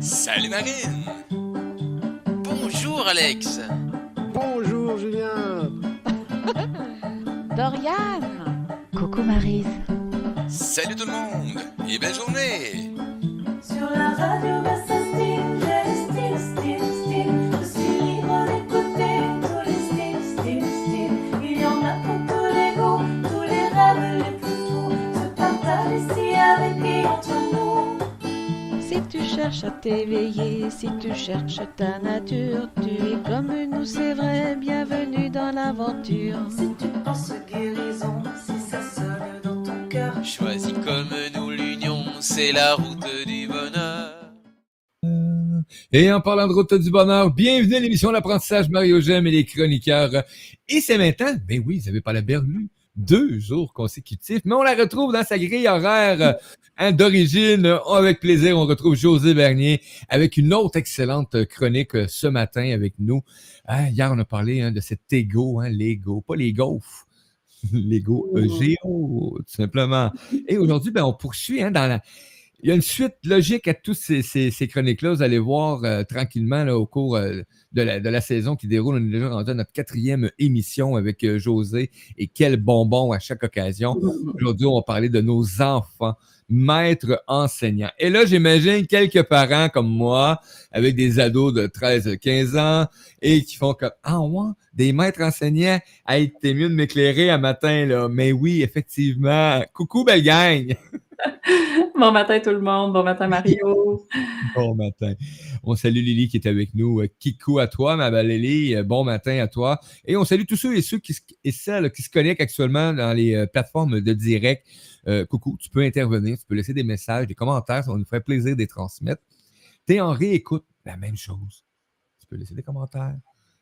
Salut Marine. Bonjour Alex. Bonjour Julien. Dorian. Coucou Marise. Salut tout le monde et belle journée. Sur la radio, cherches à t'éveiller, si tu cherches ta nature, tu es comme nous, c'est vrai, bienvenue dans l'aventure. Si tu penses guérison, si ça sonne dans ton cœur. Choisis comme nous l'union, c'est la route du bonheur. Et en parlant de route du bonheur, bienvenue à l'émission L'apprentissage Mario Gem et les chroniqueurs. Et c'est maintenant, ben oui, vous avez pas la berlue, deux jours consécutifs, mais on la retrouve dans sa grille horaire hein, d'origine. Avec plaisir, on retrouve José Bernier avec une autre excellente chronique euh, ce matin avec nous. Hein, hier, on a parlé hein, de cet ego, hein, l'ego, pas les gaufres. L'ego EGO, tout simplement. Et aujourd'hui, ben, on poursuit hein, dans la, il y a une suite logique à toutes ces, ces, ces chroniques-là. Vous allez voir euh, tranquillement là, au cours euh, de, la, de la saison qui déroule. On est déjà rendu à notre quatrième émission avec euh, José. Et quel bonbon à chaque occasion. Aujourd'hui, on va parler de nos enfants, maîtres enseignants. Et là, j'imagine quelques parents comme moi, avec des ados de 13, 15 ans, et qui font comme Ah ouais, des maîtres enseignants. Hey, t'es mieux de m'éclairer un matin, là. Mais oui, effectivement. Coucou, belle gang! Bon matin tout le monde, bon matin Mario. Bon matin. On salue Lily qui est avec nous. Euh, Kikou à toi, ma belle Lily. Euh, Bon matin à toi. Et on salue tous ceux et ceux qui, celles qui se connectent actuellement dans les euh, plateformes de direct. Coucou, tu peux intervenir, tu peux laisser des messages, des commentaires, ça nous faire plaisir de les transmettre. Tu es en réécoute, la même chose. Tu peux laisser des commentaires,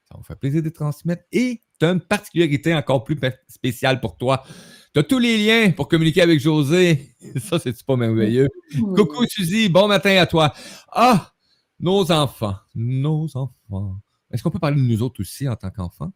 ça va nous faire plaisir de les transmettre. Et tu as une particularité encore plus spéciale pour toi. Tu as tous les liens pour communiquer avec José. Ça, c'est pas merveilleux? Coucou Suzy, bon matin à toi. Ah, nos enfants, nos enfants. Est-ce qu'on peut parler de nous autres aussi en tant qu'enfants?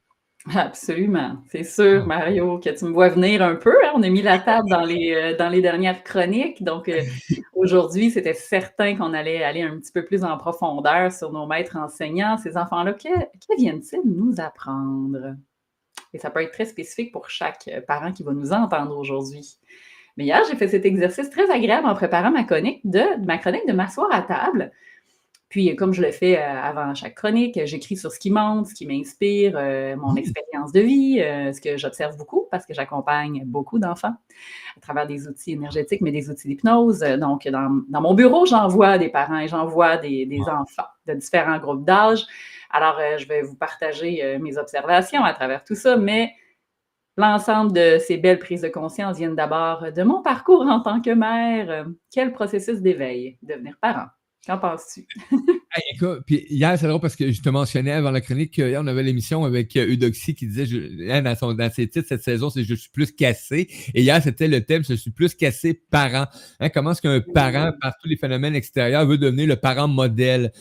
Absolument, c'est sûr Mario que tu me vois venir un peu. hein. On a mis la table dans les, euh, dans les dernières chroniques. Donc euh, aujourd'hui, c'était certain qu'on allait aller un petit peu plus en profondeur sur nos maîtres enseignants. Ces enfants-là, que, que viennent-ils nous apprendre? Et ça peut être très spécifique pour chaque euh, parent qui va nous entendre aujourd'hui. Mais hier, j'ai fait cet exercice très agréable en préparant ma chronique de, ma chronique de m'asseoir à table. Puis, euh, comme je le fais euh, avant chaque chronique, j'écris sur ce qui monte, ce qui m'inspire, mon expérience de vie, ce que j'observe beaucoup parce que j'accompagne beaucoup d'enfants à travers des outils énergétiques, mais des outils d'hypnose. Donc, dans, dans mon bureau, j'envoie des parents et j'envoie des, des enfants de différents groupes d'âge. Alors, euh, je vais vous partager euh, mes observations à travers tout ça, mais l'ensemble de ces belles prises de conscience viennent d'abord de mon parcours en tant que mère. Euh, Quel processus d'éveil, devenir parent? Qu'en penses-tu? Hey, écoute, puis hier, c'est drôle parce que je te mentionnais avant la chronique qu'hier, on avait l'émission avec euh, Eudoxie qui disait, je- dans, son, dans ses titres cette saison, c'est Je suis plus cassé. Et hier, c'était le thème Je suis plus cassé parent. Hein, comment est-ce qu'un parent, par tous les phénomènes extérieurs, veut devenir le parent modèle?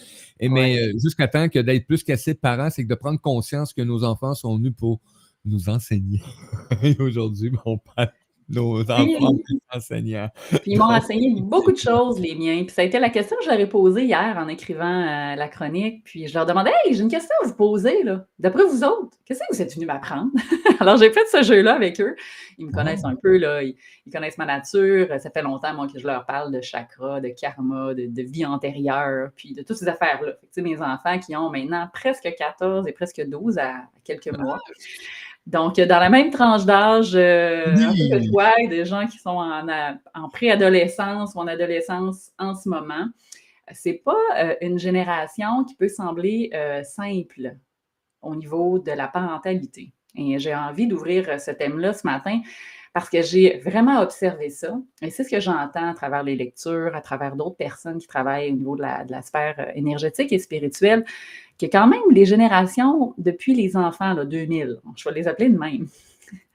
Et mais euh, jusqu'à temps que d'être plus cassé parent, c'est que de prendre conscience que nos enfants sont venus pour nous enseigner. Et aujourd'hui, on parle de nos enfants plus enseignants. Puis ils m'ont enseigné beaucoup de choses, les miens. Puis ça a été la question que j'aurais posée hier en écrivant euh, la chronique. Puis je leur demandais Hey, j'ai une question à vous poser, là. D'après vous autres, qu'est-ce que vous êtes venus m'apprendre? Alors j'ai fait ce jeu-là avec eux. Ils me connaissent un peu, là. Ils, ils connaissent ma nature. Ça fait longtemps, moi, que je leur parle de chakra, de karma, de, de vie antérieure, puis de toutes ces affaires-là. Tu sais, mes enfants qui ont maintenant presque 14 et presque 12 à, à quelques mois. Donc, dans la même tranche d'âge euh, Oui. que toi, des gens qui sont en, préadolescence ou en adolescence en ce moment, c'est pas euh, une génération qui peut sembler euh, simple au niveau de la parentalité. Et j'ai envie d'ouvrir euh, ce thème-là ce matin parce que j'ai vraiment observé ça. Et c'est ce que j'entends à travers les lectures, à travers d'autres personnes qui travaillent au niveau de la, de la sphère énergétique et spirituelle, que quand même les générations depuis les enfants, là, 2000, je vais les appeler de même.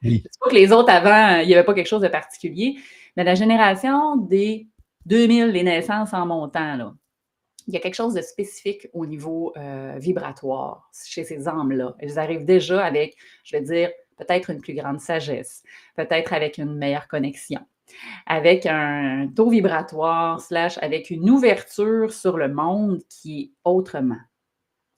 Oui. C'est pas que les autres avant, euh, il n'y avait pas quelque chose de particulier, mais la génération des 2000, les naissances en montant, là, il y a quelque chose de spécifique au niveau euh, vibratoire chez ces âmes-là. Elles arrivent déjà avec, je vais dire, peut-être une plus grande sagesse, peut-être avec une meilleure connexion. avec un taux vibratoire, slash, avec une ouverture sur le monde qui est autrement.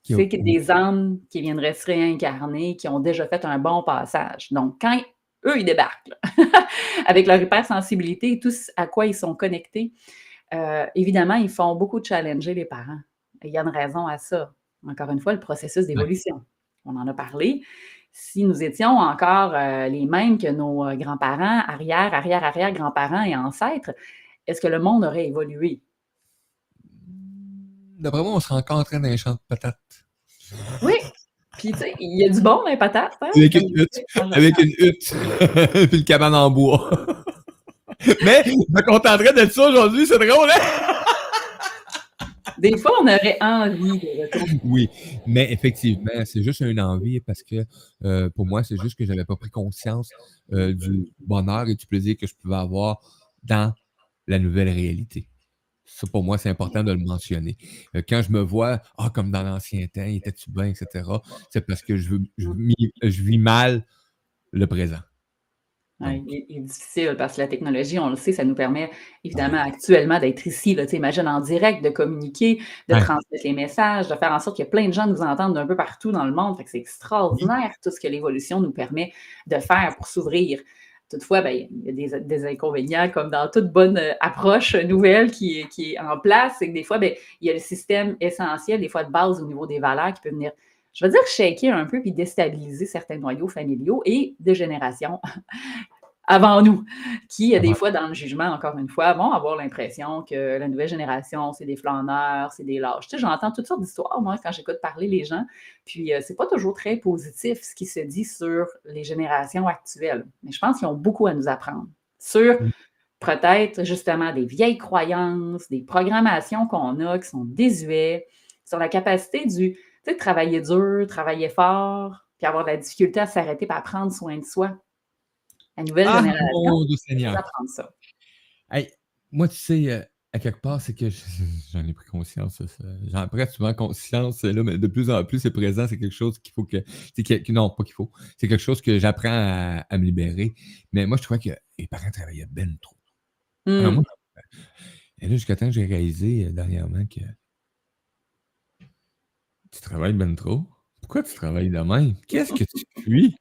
C'est des âmes qui viendraient se réincarner, qui ont déjà fait un bon passage. Donc, quand eux, ils débarquent, là, avec leur hypersensibilité et tout à quoi ils sont connectés, euh, évidemment, ils font beaucoup de challenger les parents. Et il y a une raison à ça. Encore une fois, le processus d'évolution. On en a parlé. Si nous étions encore euh, les mêmes que nos euh, grands-parents, arrière, arrière, arrière grands-parents et ancêtres, est-ce que le monde aurait évolué? D'après moi, on serait encore en train d'un champ de patates. Oui. Puis, tu sais, il y a du bon dans les patates. hein? Avec une hutte. Avec une hutte. Puis une cabane en bois. Mais, je me contenterais d'être ça aujourd'hui, c'est drôle, hein? Des fois, on aurait envie de retourner. Oui, mais effectivement, c'est juste une envie parce que euh, pour moi, c'est juste que j'avais pas pris conscience euh, du bonheur et du plaisir que je pouvais avoir dans la nouvelle réalité. Ça, pour moi, c'est important de le mentionner. Euh, quand je me vois, ah, comme dans l'ancien temps, il était-tu bien, etc., c'est parce que je, veux- je, vis- je vis mal le présent. Ouais, il, est- il est difficile parce que la technologie, on le sait, ça nous permet évidemment actuellement d'être ici. Là, imagine en direct, de communiquer, de Ouais. transmettre les messages, de faire en sorte que plein de gens nous entendent d'un peu partout dans le monde. C'est extraordinaire tout ce que l'évolution nous permet de faire pour s'ouvrir. Toutefois, ben, il y a des, des inconvénients, comme dans toute bonne euh, approche nouvelle qui est, qui est en place. C'est que des fois, ben, il y a le système essentiel, des fois de base au niveau des valeurs qui peut venir, je veux dire, shaker un peu puis déstabiliser certains noyaux familiaux et de générations avant nous, qui, euh, des fois, dans le jugement, encore une fois, vont avoir l'impression que la nouvelle génération, c'est des flâneurs, c'est des lâches. Tu sais, j'entends toutes sortes d'histoires, moi, quand j'écoute parler les gens, puis euh, c'est pas toujours très positif ce qui se dit sur les générations actuelles. Mais je pense qu'ils ont beaucoup à nous apprendre sur Mm. peut-être justement des vieilles croyances, des programmations qu'on a qui sont désuets, sur la capacité du, tu sais, de travailler dur, travailler fort, puis avoir de la difficulté à s'arrêter et à prendre soin de soi. La nouvelle Ah, génération, Seigneur! ça. Hey, moi, tu sais, euh, à quelque part, c'est que je- j'en ai pris conscience. J'en prends souvent conscience, là, mais de plus en plus, c'est présent. C'est quelque chose qu'il faut que, Non, pas qu'il faut. C'est quelque chose que j'apprends à, à me libérer. Mais moi, je trouvais que les parents travaillaient ben trop. Hmm. Moi, et là, jusqu'à temps que j'ai réalisé euh, dernièrement que tu travailles ben trop. Pourquoi tu travailles de même? Qu'est-ce que tu fuis?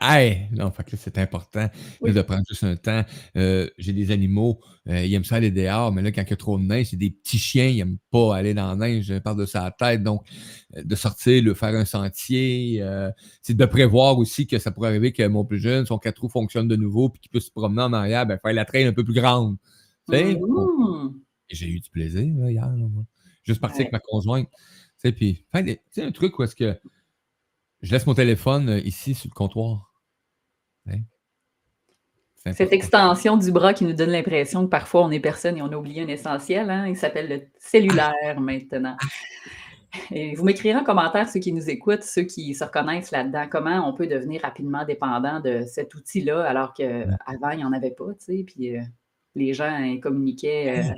Hey! Non, fait que là, c'est important là, de prendre juste un temps. Euh, j'ai des animaux, euh, ils aiment ça aller dehors, mais là, quand il y a trop de neige, c'est des petits chiens, ils n'aiment pas aller dans la neige par de sa tête. Donc, euh, de sortir, de faire un sentier, euh, c'est de prévoir aussi que ça pourrait arriver que mon plus jeune, son quatre roues fonctionne de nouveau, puis qu'il peut se promener en arrière, ben, faire la traîne un peu plus grande. Tu sais, on- et J'ai eu du plaisir là, hier, là, moi. Juste partir Ouais. avec ma conjointe. Tu sais, puis faire des- tu sais, un truc où est-ce que je laisse mon téléphone euh, ici sur le comptoir. Hein? Cette extension du bras qui nous donne l'impression que parfois on est personne et on a oublié un essentiel, hein, il s'appelle le cellulaire maintenant. Et vous m'écrirez en commentaire ceux qui nous écoutent, ceux qui se reconnaissent là-dedans, comment on peut devenir rapidement dépendant de cet outil-là, alors qu'avant, il n'y en avait pas, tu sais, puis euh, les gens hein, communiquaient. euh,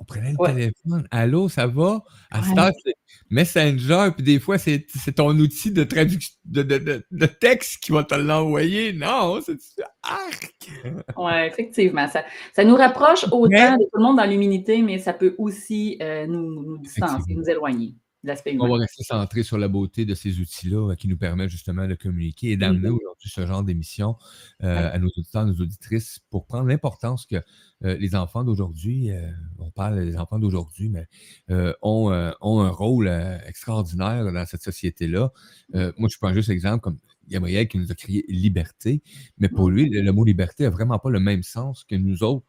On prenait le Ouais. téléphone. Allô, ça va? À cette Ouais. c'est Messenger, puis des fois, c'est ton outil de traduction de, de, de, de texte qui va te l'envoyer. Non, c'est arc! Oui, effectivement. Ça, ça nous rapproche autant Mais- de tout le monde dans l'humilité, mais ça peut aussi euh, nous, nous distancer, nous éloigner On va rester centré sur la beauté de ces outils-là euh, qui nous permettent justement de communiquer et d'amener Mhm. aujourd'hui ce genre d'émission euh, Ouais. à nos auditeurs, nos auditrices pour prendre l'importance que euh, les enfants d'aujourd'hui, euh, on parle des enfants d'aujourd'hui, mais ont, ont un rôle extraordinaire dans cette société-là. Moi, je prends juste exemple comme Gabriel qui nous a crié liberté, mais pour lui, le, le mot liberté n'a vraiment pas le même sens que nous autres.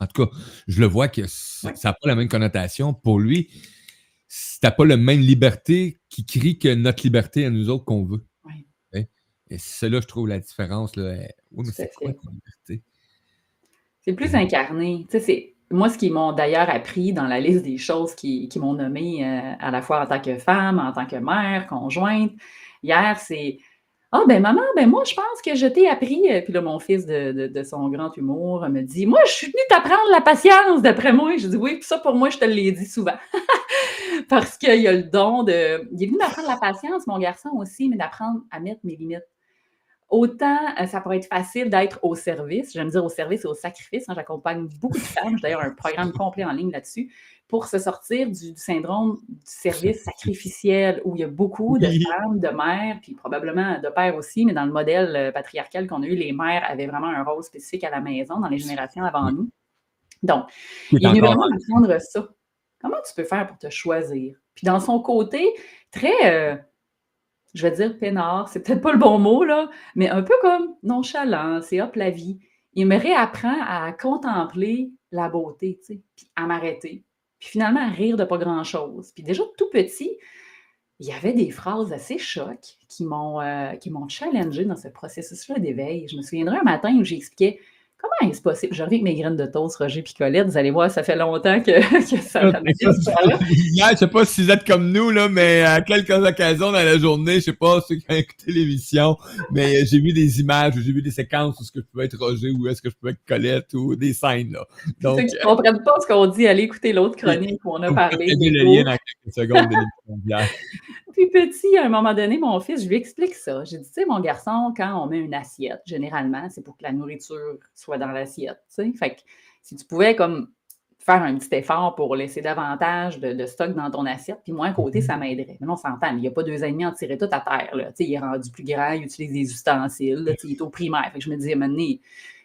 En tout cas, je le vois que Ouais. ça n'a pas la même connotation. Pour lui, t'as pas la même liberté qui crie que notre liberté à nous autres qu'on veut. Hein? Et c'est là, je trouve la différence. Là. Oui, mais c'est quoi ta liberté? C'est plus Mhm. incarné. Tu sais, c'est moi ce qu'ils m'ont d'ailleurs appris dans la liste des choses qui, qui m'ont nommé euh, à la fois en tant que femme, en tant que mère, conjointe. Hier, c'est Ah ben maman, ben moi je pense que je t'ai appris. euh, Puis là, mon fils de, de- son grand humour me dit Moi, je suis venue t'apprendre la patience d'après moi. Je dis oui, puis ça pour moi, je te l'ai dit souvent. Parce qu'il a le don de. Il est venu m'apprendre la patience, mon garçon aussi, mais d'apprendre à mettre mes limites. autant euh, ça pourrait être facile d'être au service, j'aime dire au service et au sacrifice. hein. J'accompagne beaucoup de femmes, j'ai d'ailleurs un programme complet en ligne là-dessus, pour se sortir du, du syndrome du service sacrificiel, où il y a beaucoup de femmes, de mères, puis probablement de pères aussi, mais dans le modèle euh, patriarcal qu'on a eu, les mères avaient vraiment un rôle spécifique à la maison dans les générations avant nous. Donc, il est vraiment apprendre ça. Comment tu peux faire pour te choisir? Puis dans son côté très, euh, je vais dire peinard, c'est peut-être pas le bon mot, là, mais un peu comme nonchalant, c'est hop la vie. Il me réapprend à contempler la beauté, tu sais, puis à m'arrêter. Puis finalement, rire de pas grand-chose. Puis déjà, tout petit, il y avait des phrases assez chocs qui m'ont euh, qui m'ont challengé dans ce processus-là d'éveil. Je me souviendrai un matin où j'expliquais comment est-ce possible? Je reviens avec mes graines de toast, Roger Picolette. Vous allez voir, ça fait longtemps que, que ça. Hier, je sais pas si vous êtes comme nous, là, mais à quelques occasions dans la journée, je sais pas ceux qui ont écouté l'émission, mais euh, j'ai vu des images, j'ai vu des séquences où est-ce que je pouvais être Roger, ou est-ce que je pouvais être Colette, ou des scènes, là. Donc, Ceux qui ne comprennent pas ce qu'on dit, allez écouter l'autre chronique où on a vous parlé. partagez des le lien dans quelques secondes de petit, à un moment donné, mon fils, je lui explique ça. J'ai dit, tu sais, mon garçon, quand on met une assiette, généralement, c'est pour que la nourriture soit dans l'assiette. tu sais. Fait que si tu pouvais comme faire un petit effort pour laisser davantage de, de stock dans ton assiette, puis moi, à côté, ça m'aiderait. Mais non, on s'entend, il n'y a pas deux ennemis à en tirer tout à terre. Là. Tu sais, Il est rendu plus grand, il utilise des ustensiles, là, tu sais, il est au primaire. Fait que je me disais, maintenant,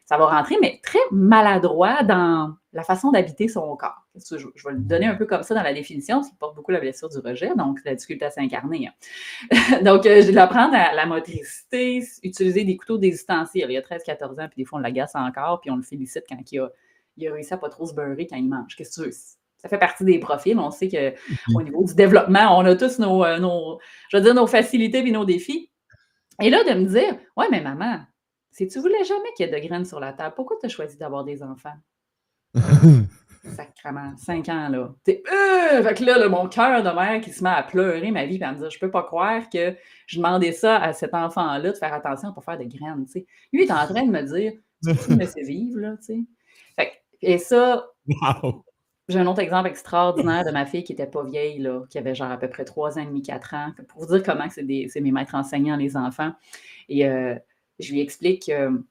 ça va rentrer, mais très maladroit dans la façon d'habiter son corps. Je, je vais le donner un peu comme ça dans la définition, parce qu'il porte beaucoup la blessure du rejet, donc la difficulté à s'incarner. hein. donc, euh, je vais l'apprendre à la motricité, utiliser des couteaux des ustensiles. Il y a 13-14 ans, puis des fois, on l'agace encore, puis on le félicite quand il a, il a réussi à pas trop se beurrer quand il mange. Qu'est-ce que tu veux? Ça fait partie des profils. On sait qu'au niveau du développement, on a tous nos, euh, nos- je veux dire, nos facilités et nos défis. Et là, de me dire, ouais, mais maman, si tu voulais jamais qu'il y ait de graines sur la table, pourquoi tu as choisi d'avoir des enfants? Sacrement, 5 ans, là. T'es, euh, fait que là, là, mon cœur de mère qui se met à pleurer ma vie, puis à me dire, je peux pas croire que je demandais ça à cet enfant-là de faire attention pour faire de graines, tu sais. Lui, il est en train de me dire, tu me laisser vivre, là, tu sais. Fait que- et ça, Wow! j'ai un autre exemple extraordinaire de ma fille qui était pas vieille, là, qui avait genre à peu près 3 ans et demi, 4 ans. Pour vous dire comment c'est des- c'est mes maîtres enseignants, les enfants. Et euh, je lui explique que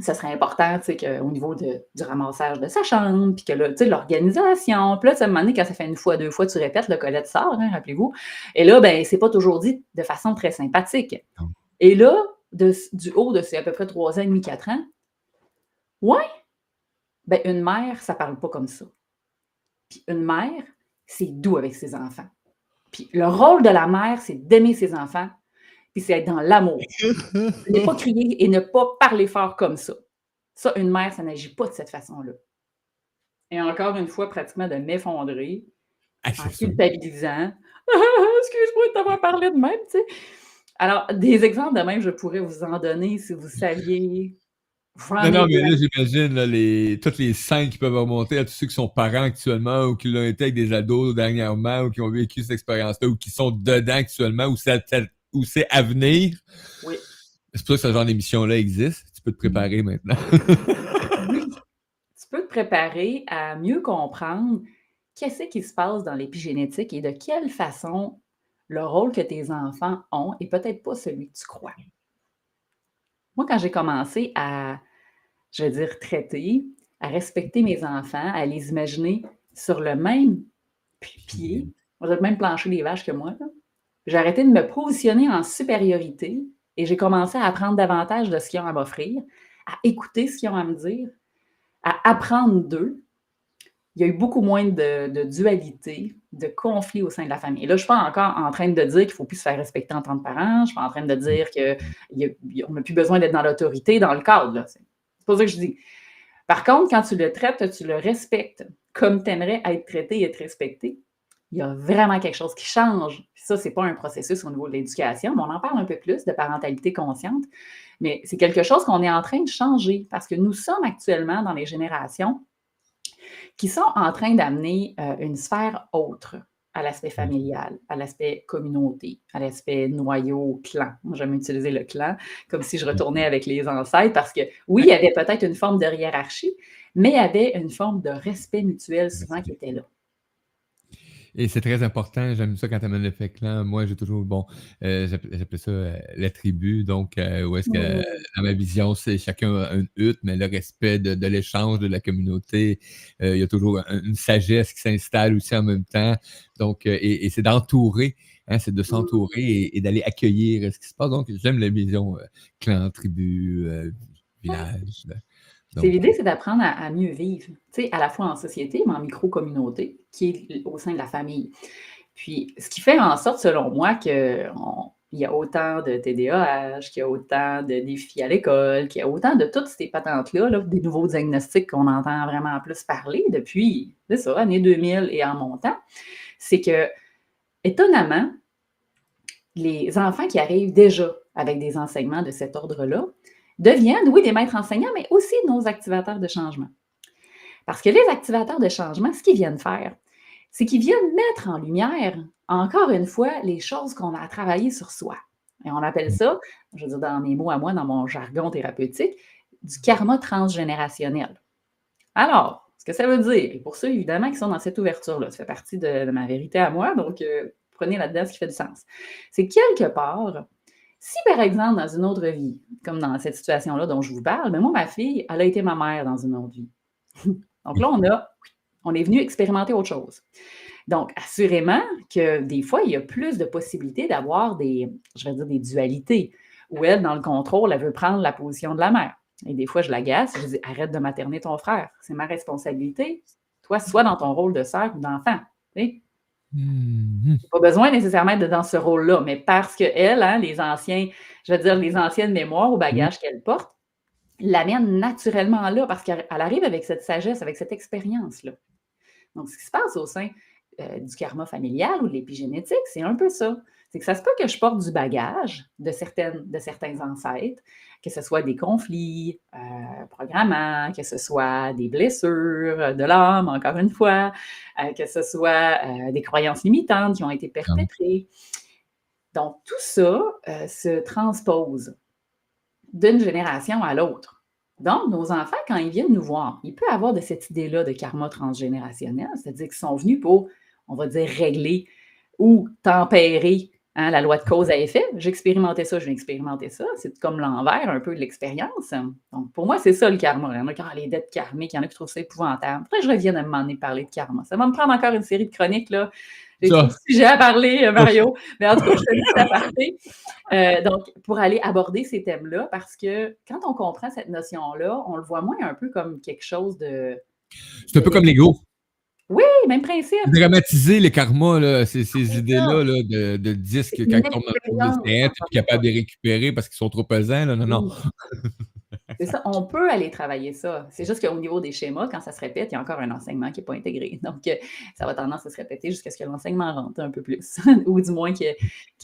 ça serait important, tu sais, qu'au niveau de- du ramassage de sa chambre, puis que là, tu sais, l'organisation. Puis là, tu sais, à un moment donné, quand ça fait une fois, deux fois, tu répètes, le Colette sort, hein, rappelez-vous. Et là, ben, c'est pas toujours dit de façon très sympathique. Et là, de- du haut de ses à peu près 3 ans et demi, 4 ans, ouais, ben, une mère, ça parle pas comme ça. Puis une mère, c'est doux avec ses enfants. Puis le rôle de la mère, c'est d'aimer ses enfants, puis c'est être dans l'amour. ne pas crier et ne pas parler fort comme ça. Ça, une mère, ça n'agit pas de cette façon-là. Et encore une fois, pratiquement de m'effondrer Ah, en ça. culpabilisant. Excuse-moi de t'avoir parlé de même, tu sais. Alors, des exemples de même, je pourrais vous en donner si vous saviez. Non, non, mais là, j'imagine les, toutes les scènes qui peuvent remonter à tous ceux qui sont parents actuellement ou qui l'ont été avec des ados dernièrement ou qui ont vécu cette expérience-là ou qui sont dedans actuellement ou c'est à, ou c'est à venir. Oui. C'est pour ça que ce genre d'émission-là existe. Tu peux te préparer maintenant. Oui. Tu peux te préparer à mieux comprendre qu'est-ce qui se passe dans l'épigénétique et de quelle façon le rôle que tes enfants ont est peut-être pas celui que tu crois. Moi, quand j'ai commencé à, je veux dire, traiter, à respecter mes enfants, à les imaginer sur le même pied, sur le même plancher des vaches que moi, là, j'ai arrêté de me positionner en supériorité et j'ai commencé à apprendre davantage de ce qu'ils ont à m'offrir, à écouter ce qu'ils ont à me dire, à apprendre d'eux. Il y a eu beaucoup moins de, dualité, de conflits au sein de la famille. Et là, je ne suis pas encore en train de dire qu'il ne faut plus se faire respecter en tant que parent. Je ne suis pas en train de dire qu'on n'a plus besoin d'être dans l'autorité, dans le cadre. c'est pas ça que je dis. Par contre, quand tu le traites, tu le respectes comme tu aimerais être traité et être respecté, il y a vraiment quelque chose qui change. Ça, ce n'est pas un processus au niveau de l'éducation, mais on en parle un peu plus de parentalité consciente. Mais c'est quelque chose qu'on est en train de changer parce que nous sommes actuellement dans les générations qui sont en train d'amener euh, une sphère autre à l'aspect familial, à l'aspect communauté, à l'aspect noyau, clan. Moi, j'aime utiliser le clan comme si je retournais avec les ancêtres parce que oui, il y avait peut-être une forme de hiérarchie, mais il y avait une forme de respect mutuel souvent qui était là. Et c'est très important. J'aime ça quand tu amènes l'effet clan. Moi, j'ai toujours, bon, euh, j'appelle j'appelle ça euh, la tribu. Donc, euh, où est-ce que, Mmh. dans ma vision, c'est chacun a une hutte, mais le respect de, de l'échange, de la communauté. euh, il y a toujours un- une sagesse qui s'installe aussi en même temps. Donc, et, et c'est d'entourer, hein, c'est de s'entourer et, et d'aller accueillir ce qui se passe. Donc, j'aime la vision clan, tribu, village. C'est l'idée, c'est d'apprendre à, à mieux vivre, tu sais, à la fois en société, mais en micro-communauté, qui est au sein de la famille. Puis, ce qui fait en sorte, selon moi, qu'il y a autant de TDAH, qu'il y a autant de défis à l'école, qu'il y a autant de toutes ces patentes-là, là, des nouveaux diagnostics qu'on entend vraiment plus parler depuis, c'est ça, année 2000 et en montant, c'est que, étonnamment, les enfants qui arrivent déjà avec des enseignements de cet ordre-là deviennent, oui, des maîtres enseignants, mais aussi nos activateurs de changement. Parce que les activateurs de changement, ce qu'ils viennent faire, c'est qu'ils viennent mettre en lumière, encore une fois, les choses qu'on a à travailler sur soi. Et on appelle ça, je veux dire dans mes mots à moi, dans mon jargon thérapeutique, du karma transgénérationnel. Alors, ce que ça veut dire, et pour ceux évidemment qui sont dans cette ouverture-là, ça fait partie de, de ma vérité à moi, donc euh, prenez là-dedans ce qui fait du sens. C'est quelque part, si par exemple dans une autre vie, comme dans cette situation-là dont je vous parle, mais moi, ma fille, elle a été ma mère dans une autre vie. donc là, on a, on est venu expérimenter autre chose. Donc, assurément que des fois, il y a plus de possibilités d'avoir des, je vais dire, des dualités, où elle, dans le contrôle, elle veut prendre la position de la mère. Et des fois, je l'agace, je dis arrête de materner ton frère, c'est ma responsabilité. Toi, sois dans ton rôle de sœur ou d'enfant. Mhm. Pas besoin nécessairement d'être dans ce rôle-là, mais parce qu'elle, hein, les anciens, je veux dire, les anciennes mémoires ou bagages qu'elle porte, l'amènent naturellement là parce qu'elle elle arrive avec cette sagesse, avec cette expérience-là. Donc, ce qui se passe au sein euh, du karma familial ou de l'épigénétique, c'est un peu ça. C'est que ça se peut que je porte du bagage de, certaines, de certains ancêtres, que ce soit des conflits euh, programmants, que ce soit des blessures euh, de l'âme, encore une fois, euh, que ce soit euh, des croyances limitantes qui ont été perpétrées. Donc, tout ça se transpose d'une génération à l'autre. Donc, nos enfants, quand ils viennent nous voir, ils peuvent avoir de cette idée-là de karma transgénérationnel, c'est-à-dire qu'ils sont venus pour, on va dire, régler ou tempérer hein, la loi de cause à effet. J'expérimentais ça, je vais expérimenter ça. C'est comme l'envers un peu de l'expérience. Donc, pour moi, c'est ça le karma. Il y en a qui ont les dettes karmiques, il y en a qui trouvent ça épouvantable. Après, je reviens à un moment donné parler de karma. Ça va me prendre encore une série de chroniques, là. J'ai à parler, euh, Mario. Mais en tout cas, je fais juste aparté. Euh, donc, pour aller aborder ces thèmes-là, parce que quand on comprend cette notion-là, on le voit moins un peu comme quelque chose de. C'est un peu comme l'ego. Oui, même principe. Dramatiser les karmas, là, ces, idées-là là, de, de disques quand ils tombent dans puis capable de les récupérer parce qu'ils sont trop pesants. Là. Non, non. Oui. C'est ça, on peut aller travailler ça. C'est juste qu'au niveau des schémas, quand ça se répète, il y a encore un enseignement qui n'est pas intégré. Donc, euh, ça va tendance à se répéter jusqu'à ce que l'enseignement rentre un peu plus, ou du moins qu'il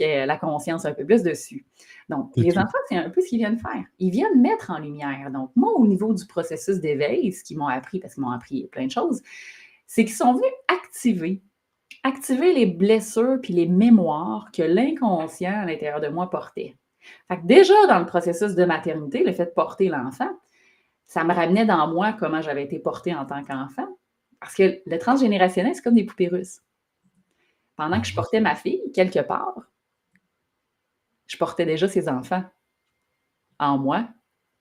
y, ait- la conscience un peu plus dessus. Donc, les enfants, c'est un peu ce qu'ils viennent faire. Ils viennent mettre en lumière. Donc, moi, au niveau du processus d'éveil, ce qu'ils m'ont appris, parce qu'ils m'ont appris plein de choses, c'est qu'ils sont venus activer, activer les blessures puis les mémoires que l'inconscient à l'intérieur de moi portait. Fait déjà, dans le processus de maternité, le fait de porter l'enfant, ça me ramenait dans moi comment j'avais été portée en tant qu'enfant. Parce que le transgénérationnel, c'est comme des poupées russes. Pendant que je portais ma fille, quelque part, je portais déjà ses enfants en moi,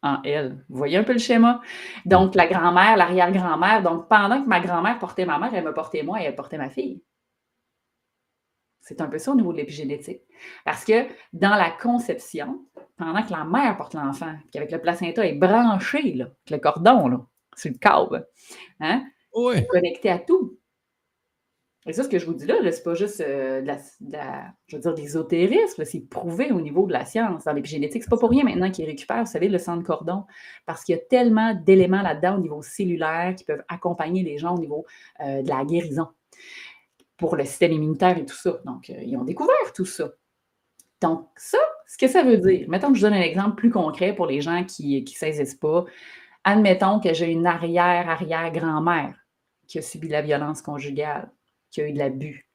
en elle. Vous voyez un peu le schéma? Donc, la grand-mère, l'arrière-grand-mère. Donc, pendant que ma grand-mère portait ma mère, elle me portait moi et elle portait ma fille. C'est un peu ça au niveau de l'épigénétique. Parce que dans la conception, pendant que la mère porte l'enfant, qu'avec le placenta est branché, là, avec le cordon, là, sur le câble, hein, connecté à tout. Et ça, ce que je vous dis là, là, c'est pas juste euh, de la, je veux dire, de l'ésotérisme, c'est prouvé au niveau de la science. Dans l'épigénétique, c'est pas pour rien maintenant qu'ils récupèrent, vous savez, le sang de cordon, parce qu'il y a tellement d'éléments là-dedans au niveau cellulaire qui peuvent accompagner les gens au niveau euh, de la guérison pour le système immunitaire et tout ça. Donc, euh, ils ont découvert tout ça. Donc, ça, ce que ça veut dire, mettons que je donne un exemple plus concret pour les gens qui ne saisissent pas. Admettons que j'ai une arrière-arrière-grand-mère qui a subi de la violence conjugale, qui a eu de l'abus,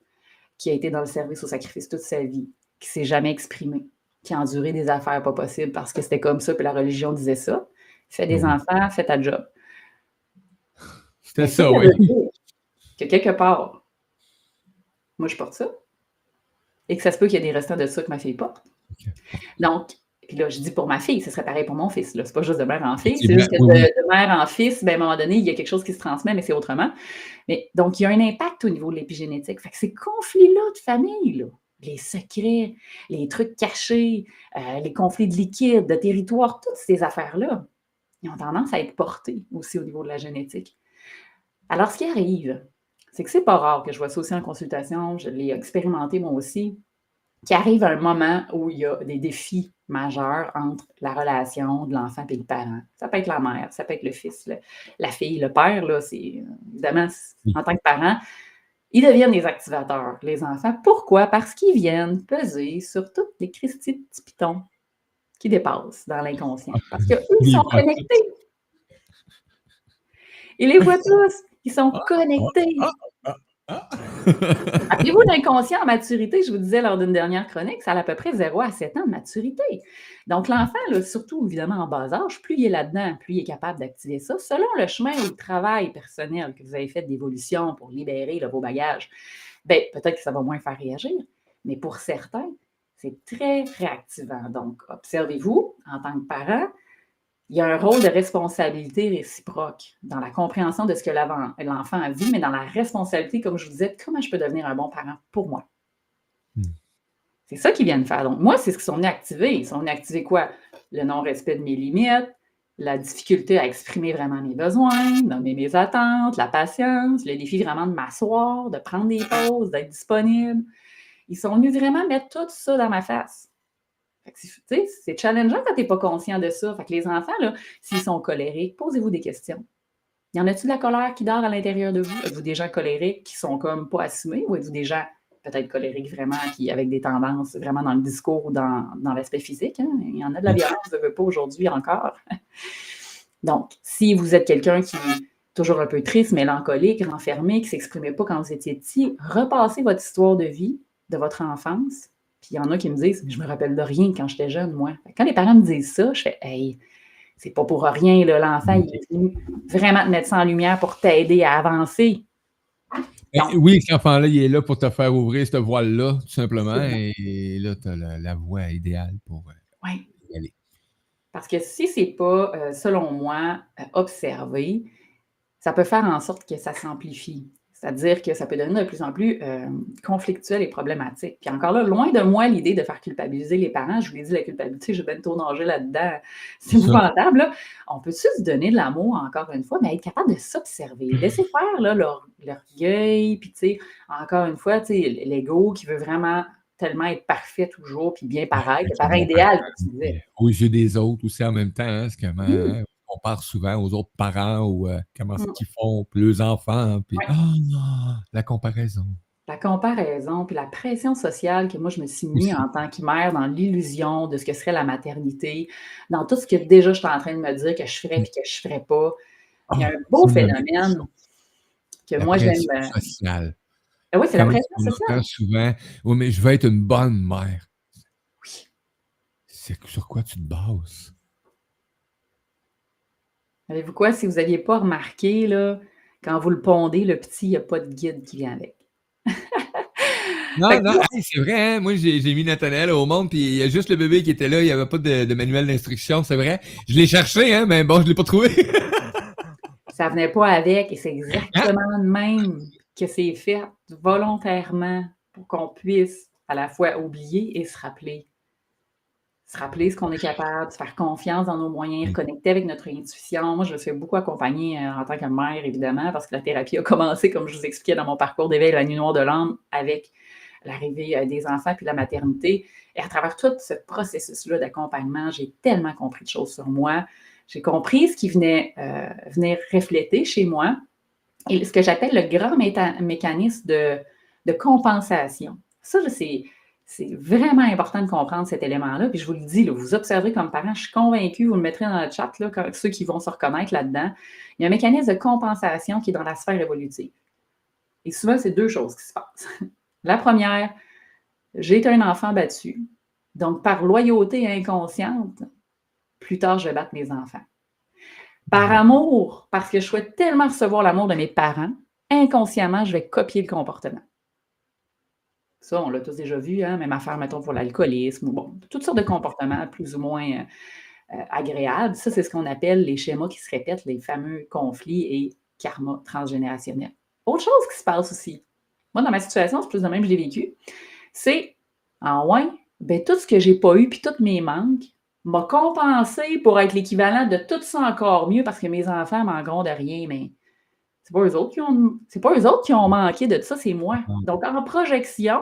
qui a été dans le service au sacrifice toute sa vie, qui ne s'est jamais exprimée, qui a enduré des affaires pas possibles parce que c'était comme ça, puis la religion disait ça. Fais des enfants, fais ta job. C'était ça, oui. Que quelque part, moi, je porte ça. Et que ça se peut qu'il y ait des restants de ça que ma fille porte. Donc, puis là, je dis pour ma fille, ce serait pareil pour mon fils. C'est pas juste de mère en fille. C'est juste que oui, de, mère en fils, ben, à un moment donné, il y a quelque chose qui se transmet, mais c'est autrement. Mais, donc, il y a un impact au niveau de l'épigénétique. Fait que ces conflits-là de famille, là, les secrets, les trucs cachés, euh, les conflits de liquide, de territoire, toutes ces affaires-là, ils ont tendance à être portés aussi au niveau de la génétique. Alors, ce qui arrive, c'est que c'est pas rare que je vois ça aussi en consultation, je l'ai expérimenté moi aussi, qu'il arrive un moment où il y a des défis majeurs entre la relation de l'enfant et le parent. Ça peut être la mère, ça peut être le fils, le- la fille, le père, là, c'est évidemment, en tant que parent, ils deviennent des activateurs, les enfants. Pourquoi? Parce qu'ils viennent peser sur toutes les Christie de petits pitons qui dépassent dans l'inconscient. Parce qu'eux, ils Oui, sont connectés. Ils les voient tous. Ils sont connectés. Appelez-vous l'inconscient en maturité, je vous disais lors d'une dernière chronique, ça a à peu près 0 à 7 ans de maturité. Donc, l'enfant, surtout évidemment en bas âge, plus il est là-dedans, plus il est capable d'activer ça, selon le chemin ou le travail personnel que vous avez fait d'évolution pour libérer là, vos bagages. Ben, peut-être que ça va moins faire réagir, mais pour certains, c'est très réactivant. Donc, observez-vous en tant que parent, il y a un rôle de responsabilité réciproque dans la compréhension de ce que l'enfant a vu, mais dans la responsabilité, comme je vous disais, de comment je peux devenir un bon parent pour moi. Hmm. C'est ça qu'ils viennent faire. Donc, moi, c'est ce qu'ils sont venus activer. Ils sont venus activer quoi? Le non-respect de mes limites, la difficulté à exprimer vraiment mes besoins, nommer mes attentes, la patience, le défi vraiment de m'asseoir, de prendre des pauses, d'être disponible. Ils sont venus vraiment mettre tout ça dans ma face. C'est- challengeant quand tu n'es pas conscient de ça. Fait que les enfants, s'ils sont colériques, posez-vous des questions. Y en a-t-il de la colère qui dort à l'intérieur de vous? Êtes-vous des gens colériques qui sont comme pas assumés ou êtes-vous des gens peut-être colériques vraiment, qui avec des tendances vraiment dans le discours ou dans, dans l'aspect physique? hein? Il y en a de la violence, je ne veux pas aujourd'hui encore. Donc, si vous êtes quelqu'un qui est toujours un peu triste, mélancolique, renfermé, qui ne s'exprimait pas quand vous étiez petit, repassez votre histoire de vie, de votre enfance. Puis il y en a qui me disent, je me rappelle de rien quand j'étais jeune, moi. Quand les parents me disent ça, je fais, hey, c'est pas pour rien, l'enfant, il est venu vraiment te mettre ça en lumière pour t'aider à avancer. Eh, Oui, cet enfant-là, il est là pour te faire ouvrir ce voile-là, tout simplement. Et là, tu as la, la voie idéale pour euh, y aller. Parce que si c'est pas, euh, selon moi, euh, observé, ça peut faire en sorte que ça s'amplifie. C'est-à-dire que ça peut devenir de plus en plus euh, conflictuel et problématique. Puis encore là, loin de moi l'idée de faire culpabiliser les parents. Je vous l'ai dit, la culpabilité, j'ai bien trop nagé là-dedans. C'est épouvantable. là. On peut juste se donner de l'amour, encore une fois, mais être capable de s'observer. Laisser faire là, leur- l'orgueil, puis tu sais, encore une fois, tu sais, l'ego qui veut vraiment tellement être parfait toujours, puis bien paraître, le parent idéal, comme tu disais. Aux yeux des autres aussi en même temps. Hein, c'est comment Mm. hein, on parle souvent aux autres parents ou euh, comment c'est Mm. qu'ils font, puis leurs enfants. Puis Ouais. ah, non, la comparaison. La comparaison, puis la pression sociale que moi, je me suis mis Aussi. en tant que mère dans l'illusion de ce que serait la maternité, dans tout ce que déjà je suis en train de me dire que je ferais puis que je ne ferais pas. Il y a un beau Ah, c'est la phénomène que La moi, j'aime. pression euh, sociale. ah oui, c'est la pression on sociale. souvent, oui, mais je veux être une bonne mère. Oui. C'est sur quoi tu te bases? Savez-vous quoi? Si vous n'aviez pas remarqué, là, quand vous le pondez, le petit, il n'y a pas de guide qui vient avec. Non, que non, hey, c'est vrai, hein? Moi, j'ai j'ai mis Nathanaël au monde, puis il y a juste le bébé qui était là, il n'y avait pas de, de manuel d'instruction, c'est vrai. Je l'ai cherché, hein, mais bon, je ne l'ai pas trouvé. Ça venait pas avec et c'est exactement le même que c'est fait volontairement pour qu'on puisse à la fois oublier et se rappeler. Se rappeler ce qu'on est capable, se faire confiance dans nos moyens, reconnecter avec notre intuition. Moi, je me suis beaucoup accompagnée euh, en tant que mère, évidemment, parce que la thérapie a commencé, comme je vous expliquais dans mon parcours d'éveil, la nuit noire de l'âme, avec l'arrivée euh, des enfants puis la maternité. Et à travers tout ce processus-là d'accompagnement, j'ai tellement compris de choses sur moi. J'ai compris ce qui venait euh, venir refléter chez moi et ce que j'appelle le grand méta- mécanisme de, de compensation. Ça, c'est, c'est vraiment important de comprendre cet élément-là. Puis je vous le dis, vous observez comme parent, je suis convaincue, vous le mettrez dans le chat, ceux qui vont se reconnaître là-dedans. Il y a un mécanisme de compensation qui est dans la sphère évolutive. Et souvent, c'est deux choses qui se passent. La première, j'ai un enfant battu. Donc, par loyauté inconsciente, plus tard, je vais battre mes enfants. Par amour, parce que je souhaite tellement recevoir l'amour de mes parents, inconsciemment, je vais copier le comportement. Ça, on l'a tous déjà vu, hein, même affaire, mettons, pour l'alcoolisme, bon, toutes sortes de comportements plus ou moins euh, euh, agréables. Ça, c'est ce qu'on appelle les schémas qui se répètent, les fameux conflits et karma transgénérationnel. Autre chose qui se passe aussi, moi, dans ma situation, c'est plus de même que je l'ai vécu, c'est, en ouais, ben, tout ce que j'ai pas eu, puis tous mes manques, m'a compensé pour être l'équivalent de tout ça encore mieux parce que mes enfants manqueront de rien, mais c'est pas eux autres qui ont, c'est pas eux autres qui ont manqué de ça, c'est moi. Donc, en projection,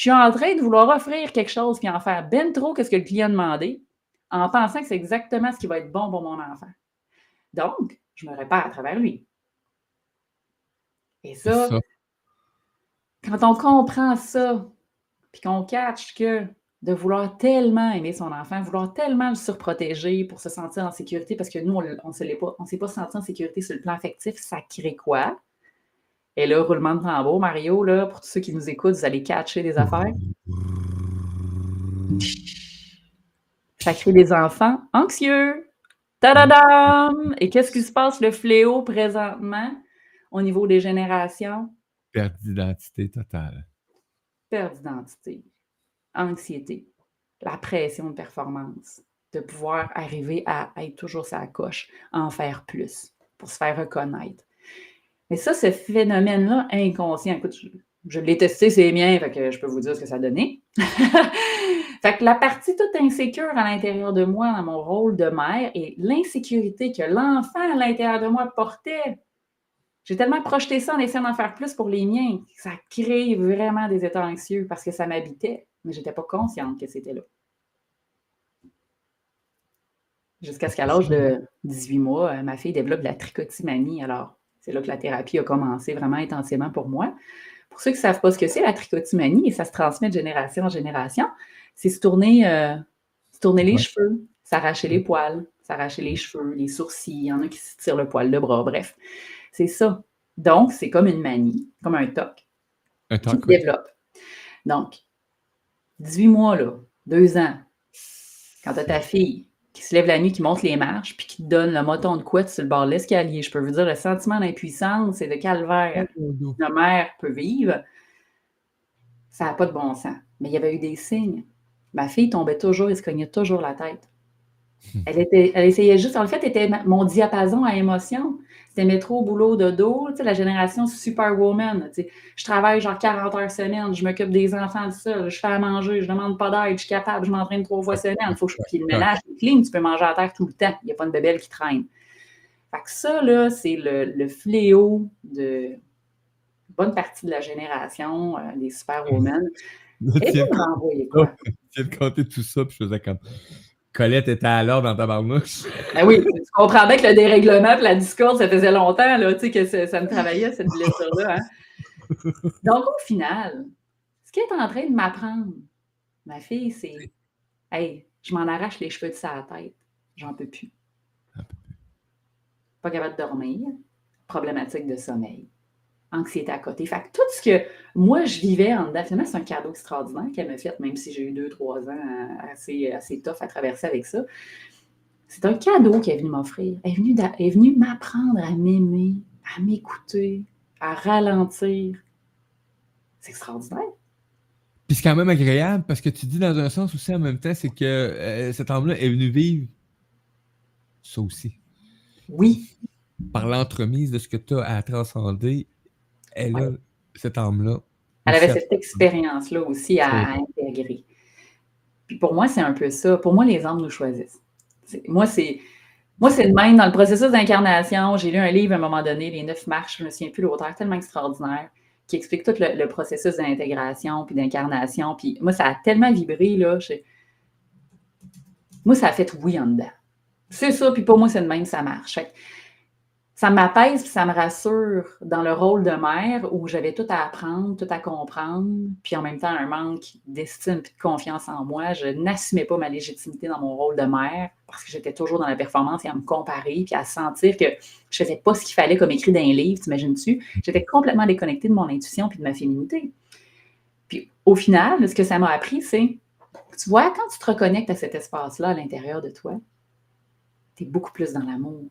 je suis en train de vouloir offrir quelque chose puis en faire ben trop que ce que le client a demandé, en pensant que c'est exactement ce qui va être bon pour mon enfant. Donc, je me répare à travers lui. Et ça, ça. quand on comprend ça, puis qu'on catch que de vouloir tellement aimer son enfant, vouloir tellement le surprotéger pour se sentir en sécurité, parce que nous, on ne on s'est pas senti en sécurité sur le plan affectif, ça crée quoi? Et là, roulement de tambour, Mario, là, pour tous ceux qui nous écoutent, vous allez catcher des affaires. Ça crée des enfants anxieux. Tadadam! Et qu'est-ce qui se passe, le fléau présentement au niveau des générations? Perte d'identité totale. Perte d'identité, anxiété, la pression de performance, de pouvoir arriver à être toujours sa coche, en faire plus pour se faire reconnaître. Mais ça, ce phénomène-là inconscient, écoute, je, l'ai testé, c'est mien, fait que je peux vous dire ce que ça a donné. fait que la partie toute insécure à l'intérieur de moi, dans mon rôle de mère, et l'insécurité que l'enfant à l'intérieur de moi portait, j'ai tellement projeté ça en essayant d'en faire plus pour les miens, que ça crée vraiment des états anxieux parce que ça m'habitait, mais je n'étais pas consciente que c'était là. Jusqu'à ce qu'à l'âge de 18 mois, ma fille développe de la trichotimanie. Alors, c'est là que la thérapie a commencé vraiment intensément pour moi. Pour ceux qui ne savent pas ce que c'est, la trichotimanie, et ça se transmet de génération en génération, c'est se tourner, euh, se tourner les Ouais. cheveux, s'arracher les poils, s'arracher les cheveux, les sourcils, il y en a qui se tirent le poil de bras, bref. C'est ça. Donc, c'est comme une manie, comme un toc Un qui se développe. Donc, 18 mois, là, deux ans, quand tu as ta fille qui se lève la nuit, qui monte les marches, puis qui te donne le moton de couette sur le bord de l'escalier, je peux vous dire, le sentiment d'impuissance et de calvaire qu'une mère peut vivre, ça n'a pas de bon sens. Mais il y avait eu des signes. Ma fille tombait toujours et se cognait toujours la tête. Elle, était, elle essayait juste, en fait, était mon diapason à émotion. C'était métro, boulot, dodo, tu sais, la génération superwoman. tu sais. Je travaille genre 40 heures semaine, je m'occupe des enfants de ça, je fais à manger, je demande pas d'aide, je suis capable, je m'entraîne trois fois semaine. Faut que je... Puis le ménage, clean, tu peux manger à terre tout le temps. Il n'y a pas une bébelle qui traîne. Fait que ça, là, c'est le, le fléau de bonne partie de la génération euh, des superwomen. Et vous m'envoyez quoi? de tout ça, puis je faisais comme. Colette était à l'heure dans ta barnouche. Ben oui, tu comprends bien que le dérèglement et la discorde, ça faisait longtemps là, tu sais, que ça, ça me travaillait, cette blessure-là. hein. Donc, au final, ce qu'elle est en train de m'apprendre, ma fille, c'est Hey, je m'en arrache les cheveux de sa tête. J'en peux plus. Pas capable de dormir. Problématique de sommeil. Anxiété à côté. Fait que tout ce que moi, je vivais en dedans, finalement, c'est un cadeau extraordinaire qu'elle m'a fait, même si j'ai eu deux, trois ans assez, assez tough à traverser avec ça. C'est un cadeau qu'elle est venue m'offrir. Elle est venue, d'a- elle est venue m'apprendre à m'aimer, à m'écouter, à ralentir. C'est extraordinaire. Puis c'est quand même agréable parce que tu dis dans un sens aussi en même temps, c'est que euh, cet homme-là est venu vivre ça aussi. Oui, Par l'entremise de ce que tu as à transcender, elle a cet homme-là. Elle avait cette expérience-là aussi à, à intégrer. Puis pour moi, c'est un peu ça. Pour moi, les âmes nous choisissent. Moi, c'est moi, c'est le même dans le processus d'incarnation. J'ai lu un livre à un moment donné, Les Neuf Marches, je ne me souviens plus l'auteur, tellement extraordinaire, qui explique tout le, le processus d'intégration puis d'incarnation. Puis moi, ça a tellement vibré, là. je- Moi, ça a fait oui en dedans. C'est ça, puis pour moi, c'est le même, ça marche. Fait ça m'apaise puis ça me rassure dans le rôle de mère où j'avais tout à apprendre, tout à comprendre, puis en même temps un manque d'estime et de confiance en moi. Je n'assumais pas ma légitimité dans mon rôle de mère parce que j'étais toujours dans la performance et à me comparer puis à sentir que je faisais pas ce qu'il fallait comme écrit dans un livre, t'imagines-tu? J'étais complètement déconnectée de mon intuition puis de ma féminité. Puis au final, ce que ça m'a appris, c'est, tu vois, quand tu te reconnectes à cet espace-là à l'intérieur de toi, tu es beaucoup plus dans l'amour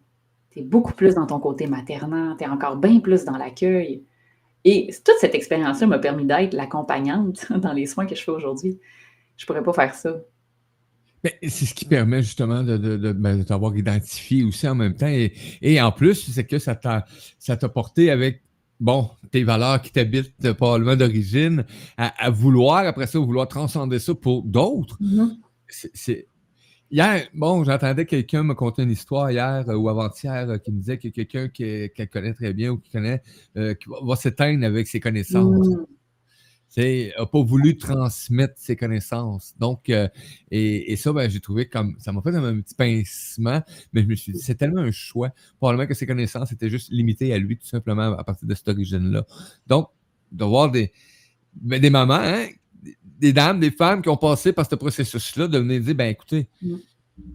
tu es beaucoup plus dans ton côté maternant, tu es encore bien plus dans l'accueil. Et toute cette expérience-là m'a permis d'être l'accompagnante dans les soins que je fais aujourd'hui. Je ne pourrais pas faire ça. C'est ce qui permet justement de, de, de, ben, de t'avoir identifié aussi en même temps. Et, et en plus, c'est que ça t'a, porté avec, bon, tes valeurs qui t'habitent probablement d'origine, à, à vouloir, après ça, vouloir transcender ça pour d'autres. Mhm. C'est... Hier, bon, j'entendais quelqu'un me conter une histoire hier euh, ou avant-hier euh, qui me disait que quelqu'un qu'elle connaît très bien ou qui connaît, euh, qui va, va s'éteindre avec ses connaissances. Mm. n'a pas voulu transmettre ses connaissances. Donc, et, et ça, ben, j'ai trouvé comme ça m'a fait comme un petit pincement, mais je me suis dit, c'est tellement un choix. Probablement que ses connaissances étaient juste limitées à lui, tout simplement, à partir de cette origine-là. Donc, de voir des, ben, des mamans, hein, des, dames, des femmes qui ont passé par ce processus-là, de venir dire, ben écoutez, Mm.